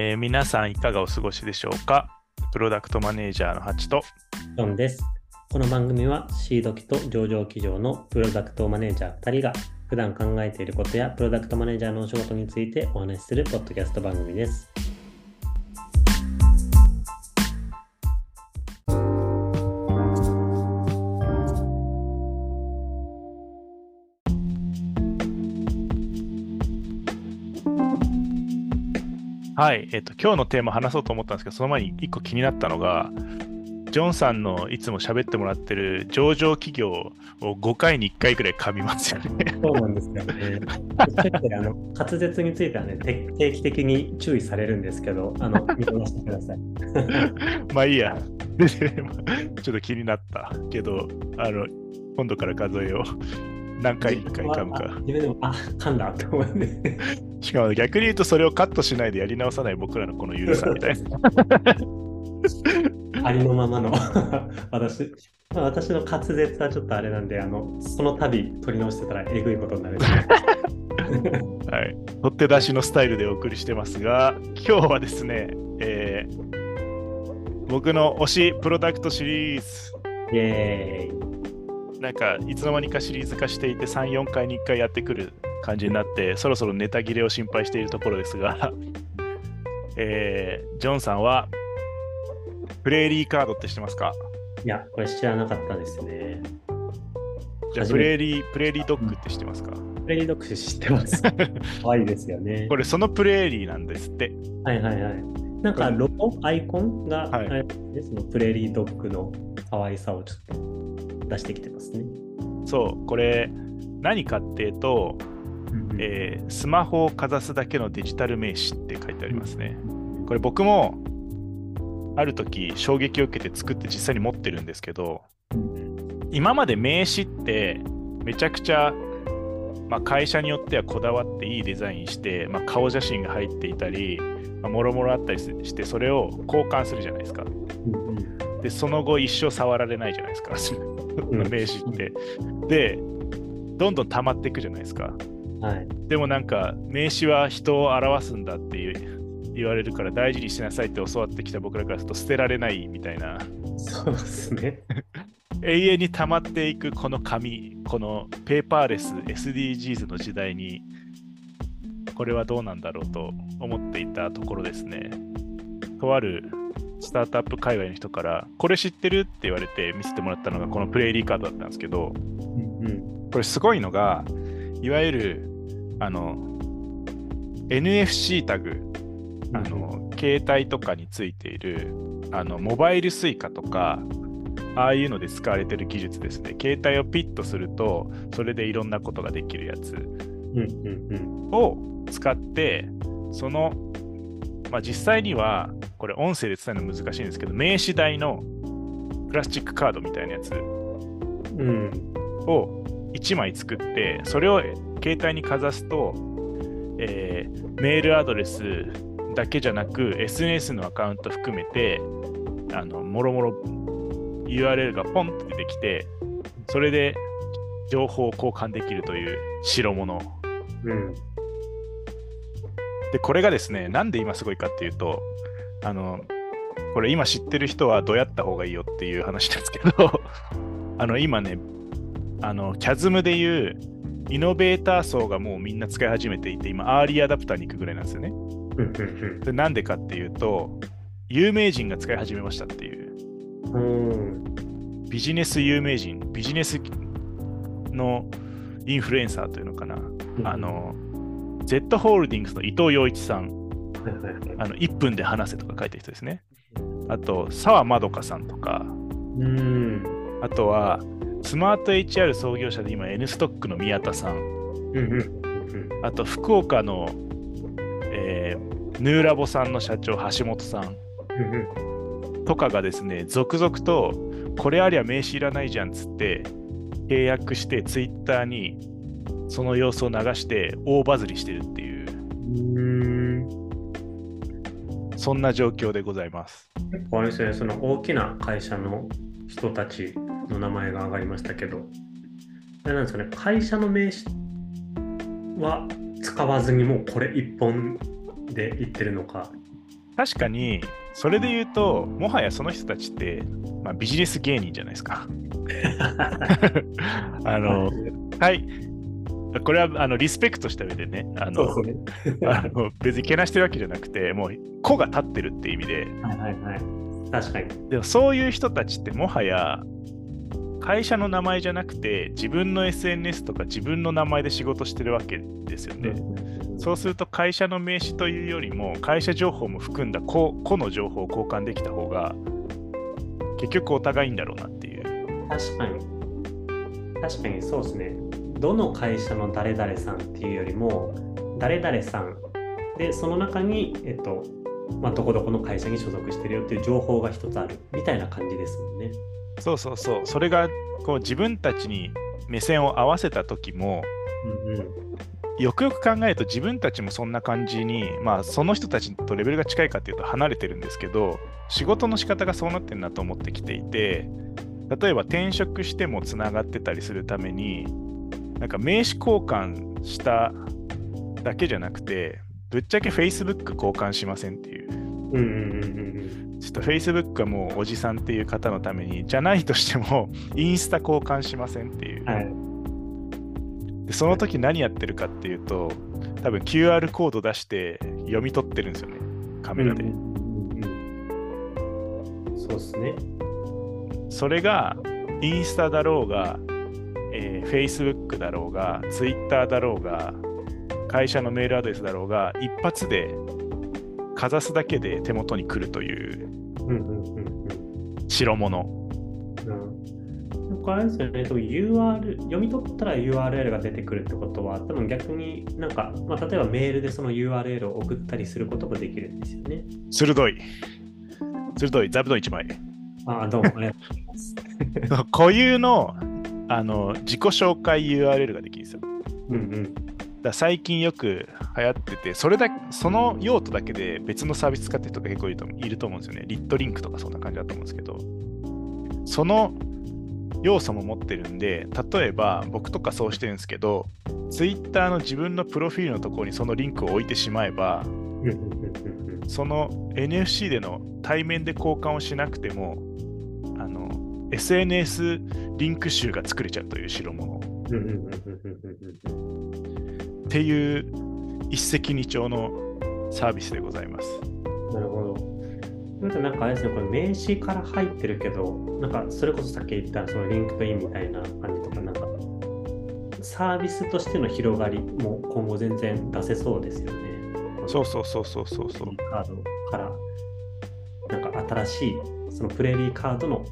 えー皆さんいかがお過ごしでしょうか？プロダクトマネージャーのハチとジョンです。この番組はシード機と上場企業のプロダクトマネージャー2人が普段考えていることやプロダクトマネージャーのお仕事についてお話しするポッドキャスト番組です。はい、えっと今日のテーマ話そうと思ったんですけどその前に一個気になったのがジョンさんのいつも喋ってもらってる上場企業を5回に1回くらい噛みますよね。そうなんですよね。あの滑舌についてはね、定定期的に注意されるんですけど、あの見逃してください。まあいいや。でちょっと気になったけど、あの今度から数えよう。何回1回噛むあか。自分でも、あ、噛んだと思って。しかも逆に言うとそれをカットしないでやり直さない僕らのこの緩さみたいな。ありのままの 私、まあ、私の滑舌はちょっとあれなんで、あのその度取り直してたらえぐいことになる。はい、取って出しのスタイルでお送りしてますが、今日はですね、えー僕の推しプロダクトシリーズ、イェーイ。なんかいつの間にかシリーズ化していて3、4回に1回やってくる感じになって、そろそろネタ切れを心配しているところですが、えージョンさんはプレーリーカードって知ってますか？いや、これ知らなかったですね。じゃあプレーリープレーリードッグって知ってますか、プレイリードッグ知ってます。可愛いですよねこ。れそのプレーリーなんですって。はいはいはい。なんかロゴ、アイコンが、はいそのプレーリードッグの可愛さをちょっと出してきてますね。そう、これ何かっていうと、えースマホをかざすだけのデジタル名刺って書いてありますね。これ僕もある時衝撃を受けて作って実際に持ってるんですけど今まで名刺ってめちゃくちゃ、まあ、会社によってはこだわっていいデザインして、まあ、顔写真が入っていたりまあもろもろあったりしてそれを交換するじゃないですか。でその後一生触られないじゃないですかうん 名刺って。でどんどん溜まっていくじゃないですか。はい。でもなんか名刺は人を表すんだっていう言われるから大事にしなさいって教わってきた僕らからすると捨てられないみたいなそうですね。永遠に溜まっていくこの紙このペーパーレス SDGs の時代にこれはどうなんだろうと思っていたところですねとあるスタートアップ界隈の人からこれ知ってるって言われて見せてもらったのがこのプレイリーカードだったんですけどうんうんこれすごいのがいわゆるあの NFC タグあの携帯とかについているあのモバイル Suica とかああいうので使われてる技術ですね。携帯をピッとするとそれでいろんなことができるやつうんうんを使ってその、まあ、実際にはこれ音声で伝えるの難しいんですけど名刺代のプラスチックカードみたいなやつうんうん。を1枚作ってそれを携帯にかざすと、えーメールアドレスだけじゃなく SNS のアカウント含めてあのもろもろ URL がポンって出てきてそれで情報を交換できるという代物。うん。でこれがですねなんで今すごいかっていうとあのこれ今知ってる人はどうやった方がいいよっていう話なんですけど あの今ねあの CASM でいうイノベーター層がもうみんな使い始めていて今アーリーアダプターに行くぐらいなんですよね。うんでなんでかっていうと有名人が使い始めましたっていう。ビジネス有名人ビジネスのインフルエンサーというのかな、あの Z ホールディングスの伊藤洋一さん。あの1分で話せとか書いてる人ですね。あと、澤まどかさんとか、うん。あとは、スマート HR 創業者で今 N ストックの宮田さん、うんうん。うんあと福岡の、えーヌーラボさんの社長、橋本さん。うんうんとかがですね、続々と、これありゃ名刺いらないじゃんっつって、契約して、ツイッターにその様子を流して、大バズりしてるっていう、うん。そんな状況でございます。結構あれですね、その大きな会社の人たちの名前が挙がりましたけど、あれなんですかね、会社の名刺は使わずにもうこれ一本で言ってるのか、確かに、それで言うと、もはやその人たちって、まあ、ビジネス芸人じゃないですか。あの、はい。これはあのリスペクトした上でね、あの。あの別にけなしてるわけじゃなくて、もう子が立ってるっていう意味で、はいはいはい。確かに。でもそういう人たちってもはや会社の名前じゃなくて自分の SNS とか自分の名前で仕事してるわけですよね。そうすると会社の名刺というよりも会社情報も含んだ個個の情報を交換できた方が結局お互いいいんだろうなっていう。確かに。確かにそうですね。どの会社の誰々さんっていうよりも、誰々さんで、その中に、えっと、まあ、どこどこの会社に所属してるよっていう情報が一つあるみたいな感じですもんね。そうそうそう。それがこう自分たちに目線を合わせた時もうんうん。よくよく考えると自分たちもそんな感じに、まあ、その人たちとレベルが近いかっていうと離れてるんですけど仕事の仕方がそうなってるなと思ってきていて例えば転職してもつながってたりするためになんか名刺交換しただけじゃなくてぶっちゃけ Facebook 交換しませんっていううんうんうんうんちょっと Facebook はもうおじさんっていう方のためにじゃないとしても インスタ交換しませんっていう、うん。はい。でその時何やってるかっていうと多分 QR コード出して読み取ってるんですよねカメラで、うんうんうんそうですね。それがインスタだろうが、えー Facebook だろうが Twitter だろうが会社のメールアドレスだろうが一発でかざすだけで手元に来るといううんうんうんうん。代物うん、これあれですよね、多分 URL、読み取ったら URL が出てくるってことは、多分逆になんか、まあ、例えばメールでその URL を送ったりすることもできるんですよね。鋭い鋭い座布団1枚ああ、どうもありがとうございます。固有のあの自己紹介 URL ができるんですようんうん。だ最近よく流行ってて、それだその用途だけで別のサービス使ってる人が結構いると思ういると思うんですよね。リットリンクとかそんな感じだと思うんですけど、その要素も持ってるんで、例えば僕とかそうしてるんですけど、Twitter の自分のプロフィールのところにそのリンクを置いてしまえば、その NFC での対面で交換をしなくても、あの SNS リンク集が作れちゃうという代物っていう一石二鳥のサービスでございます。なるほど。それとなんかあれですね、これ名刺から入ってるけど、なんかそれこそさっき言ったその LinkedIn みたいな感じとか、なんかサービスとしての広がりも今後全然出せそうですよね。そうそうそうそうそうそう。カードから、なんか新しい、そのプレーリーカードの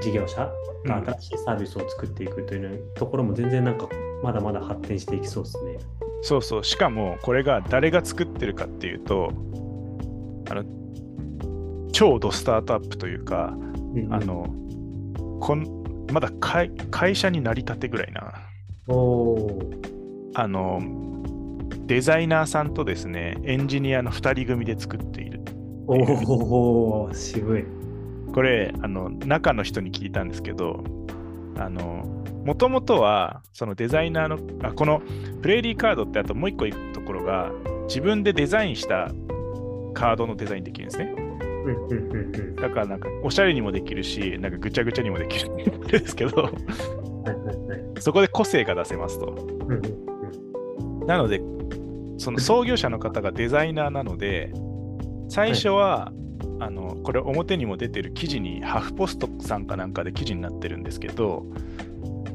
事業者が新しいサービスを作っていくというところも全然なんかまだまだ発展していきそうですね。そうそう。しかもこれが誰が作ってるかっていうと、あの超ドスタートアップというか、うんうんあのこんまだ会会社になりたてぐらいな。おーあのデザイナーさんとですね、エンジニアの2人組で作っている。おー、渋い。これ、あの中の人に聞いたんですけど、あのもともとはそのデザイナーのあこのプレイリーカードってあともう一個いいところが自分でデザインしたカードのデザインできるんですね。だからなんかおしゃれにもできるし、なんかぐちゃぐちゃにもできるんですけど、そこで個性が出せますと。なので、その創業者の方がデザイナーなので、最初は、あのこれ表にも出てる記事にハフポストさんかなんかで記事になってるんですけど、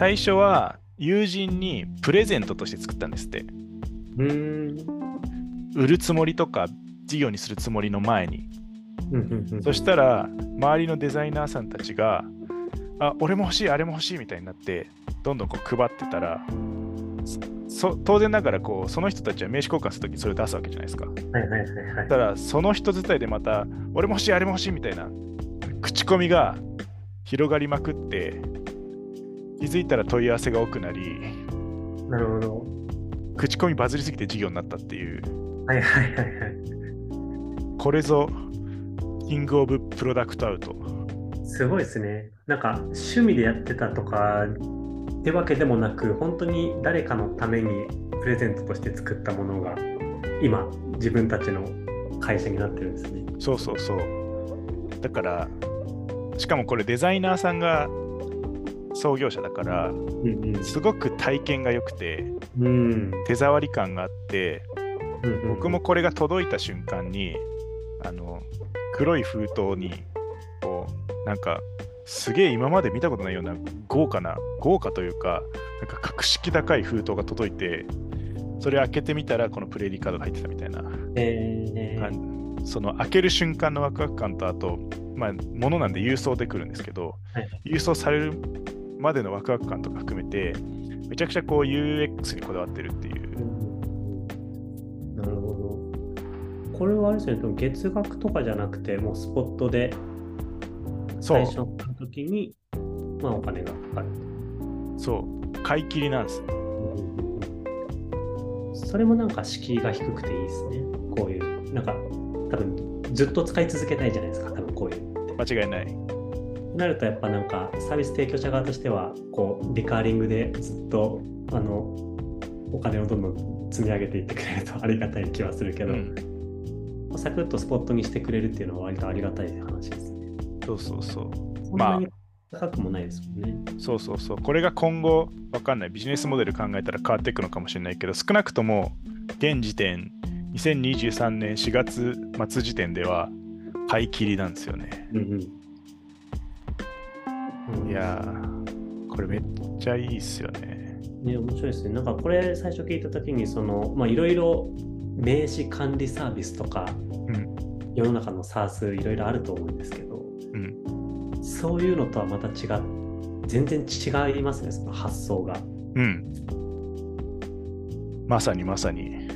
最初は友人にプレゼントとして作ったんですって。売るつもりとか事業にするつもりの前に。そしたら、周りのデザイナーさんたちが、あ、俺も欲しい、あれも欲しいみたいになって、どんどんこう配ってたら、そ当然ながらこうその人たちは名刺交換するときにそれを出すわけじゃないですか。はいはいはいはい。ただ、その人伝いでまた、俺も欲しい、あれも欲しいみたいな口コミが広がりまくって、気づいたら問い合わせが多くなり、なるほど。口コミバズりすぎて事業になったっていう、はいはいはいはい。これぞ、キングオブプロダクトアウト。すごいですね。なんか趣味でやってたとかってわけでもなく、本当に誰かのためにプレゼントとして作ったものが今自分たちの会社になってるんですね。そうそうそう。だから、しかもこれデザイナーさんが創業者だから、うんうん。すごく体験が良くて、うん。手触り感があって、うんうん僕もこれが届いた瞬間に、あの、黒い封筒に、こう、なんか、すげえ今まで見たことないような豪華な、豪華というか、なんか格式高い封筒が届いて、それ開けてみたら、このプレイリーカードが入ってたみたいな、えーあその開ける瞬間のワクワク感と、あと、まあ、物なんで郵送で来るんですけど、はい郵送されるまでのワクワク感とか含めて、めちゃくちゃこう UX にこだわってるっていう。なるほど。これはあれですよね、月額とかじゃなくて、もうスポットで最初の時に、まあ、お金がかかる。そう、買い切りなんです。それもなんか敷居が低くていいですね。こういう、なんか、多分ずっと使い続けたいじゃないですか、多分こういう。間違いない。なるとやっぱなんかサービス提供者側としてはこうリカーリングでずっとあのお金をどんどん積み上げていってくれるとありがたい気はするけど、うん、サクッとスポットにしてくれるっていうのは割とありがたい話ですね。そうそうそう。そんなに高くもないですもんね。そうそうそう。これが今後、わかんない。ビジネスモデル考えたら変わっていくのかもしれないけど、少なくとも現時点、2023年4月末時点では買い切りなんですよね。うんうんうんいやー、これめっちゃいいっすよね。ね、面白いですね。なんかこれ最初聞いたときにそのまあいろいろ名刺管理サービスとか、うん世の中の SARS いろいろあると思うんですけど、うん。そういうのとはまた違う全然違いますねその発想が。うん。まさにまさに。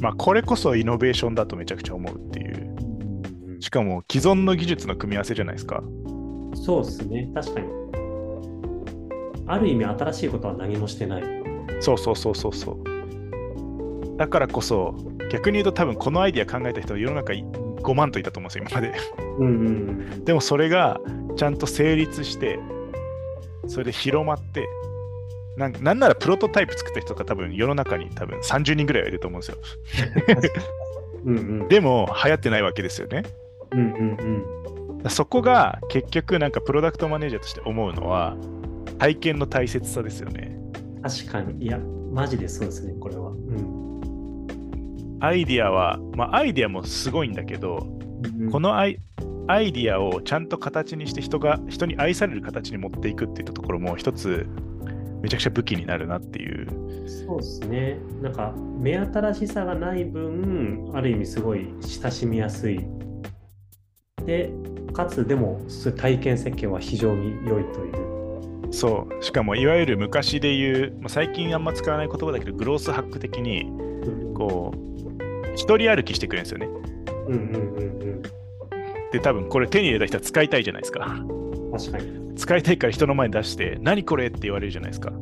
まあ、これこそイノベーションだとめちゃくちゃ思うっていう。しかも既存の技術の組み合わせじゃないですか。そうですね確かに。ある意味新しいことは何もしてない。そうそうそうそうそう。だからこそ、逆に言うと多分このアイディア考えた人は世の中に5万といたと思うんですよ、今まで。うんうんでもそれがちゃんと成立して、それで広まって、なんなんならプロトタイプ作った人が多分世の中に多分30人ぐらいはいると思うんですよ。うんうんでも流行ってないわけですよね。うんうんうんそこが結局なんかプロダクトマネージャーとして思うのは体験の大切さですよね。確かにいやマジでそうですねこれは。うんアイディアは、まあアイディアもすごいんだけど、このアイアイディアをちゃんと形にして人が人に愛される形に持っていくっていったところも一つめちゃくちゃ武器になるなっていう。そうですね。なんか目新しさがない分、ある意味すごい親しみやすい。で、かつでも体験設計は非常に良いという。そう。しかもいわゆる昔で言う、まあ、最近あんま使わない言葉だけど、グロースハック的に、こう、一人歩きしてくれるんですよね。うんうんうんで、多分これ手に入れた人は使いたいじゃないですか。うん。確かに。使いたいから人の前に出して、何これって言われるじゃないですか。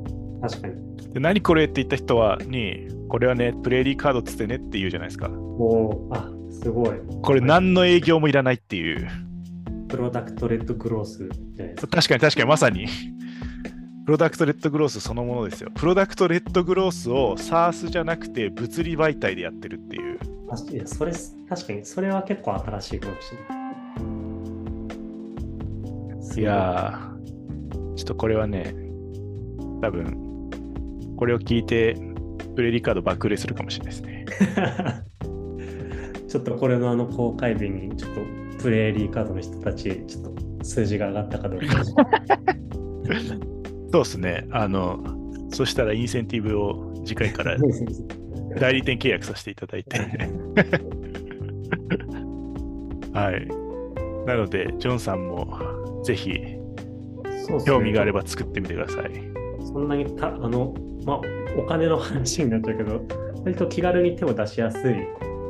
確かに。で何これって言った人は、に、これはね、プレーリーカードっつってねって言うじゃないですか。おーあ、すごい。これ何の営業もいらないっていう。プロダクトレッドグロースじゃないですか。確かに確かにまさに。プロダクトレッドグロースそのものですよ。プロダクトレッドグロースを SARS じゃなくて物理媒体でやってるっていう。いやそれ確かに、それは結構新しいかもしれない。いやー、ちょっとこれはね、多分、これを聞いて、プレイリーカード爆売れするかもしれないですね。ちょっとこれのあの公開日に、ちょっとプレーリーカードの人たち、ちょっと数字が上がったかどうか。そうですね。あの、そしたらインセンティブを次回から代理店契約させていただいて。はい。なので、ジョンさんもぜひ興味があれば作ってみてください。そんなにたあの、まあ、お金の話になっちゃうけど、割と気軽に手を出しやすい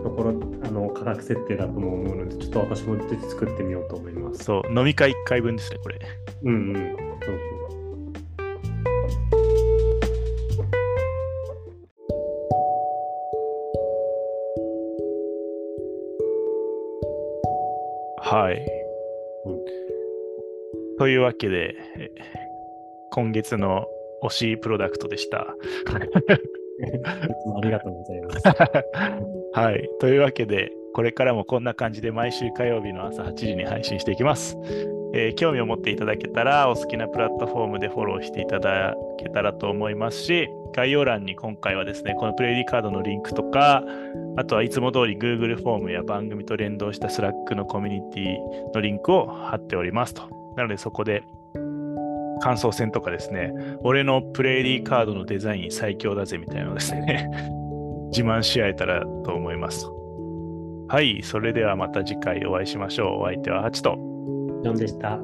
ところ、あの価格設定だとも思うので、ちょっと私もぜひ作ってみようと思います。そう、飲み会1回分ですね、これ。うんうん。そうはい。うんというわけで、え今月の推しプロダクトでした。ありがとうございます。はい。というわけで、これからもこんな感じで毎週火曜日の朝8時に配信していきます。えー、興味を持っていただけたら、お好きなプラットフォームでフォローしていただけたらと思いますし、概要欄に今回はですね、このプレイディカードのリンクとか、あとはいつも通り Google フォームや番組と連動した Slack のコミュニティのリンクを貼っておりますと。なのでそこで感想戦とかですね、俺のプレイディカードのデザイン最強だぜみたいなのですね、自慢し合えたらと思います。はい、それではまた次回お会いしましょう。お相手はハチと。ジョンでした。